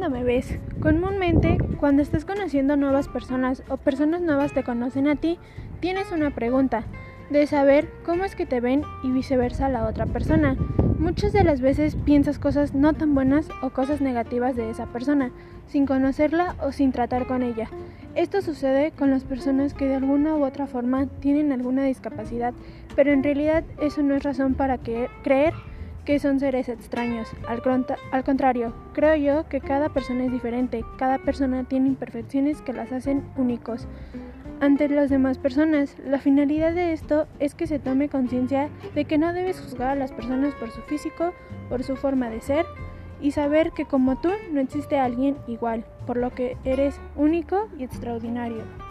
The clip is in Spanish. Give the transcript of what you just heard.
cuando me ves. Comúnmente, cuando estás conociendo nuevas personas o personas nuevas te conocen a ti, tienes una pregunta de saber cómo es que te ven y viceversa a la otra persona. Muchas de las veces piensas cosas no tan buenas o cosas negativas de esa persona, sin conocerla o sin tratar con ella. Esto sucede con las personas que de alguna u otra forma tienen alguna discapacidad, pero en realidad eso no es razón para creer que son seres extraños. Al, contrario, creo yo que cada persona es diferente, cada persona tiene imperfecciones que las hacen únicos ante las demás personas. La finalidad de esto es que se tome conciencia de que no debes juzgar a las personas por su físico, por su forma de ser y saber que como tú no existe alguien igual, por lo que eres único y extraordinario.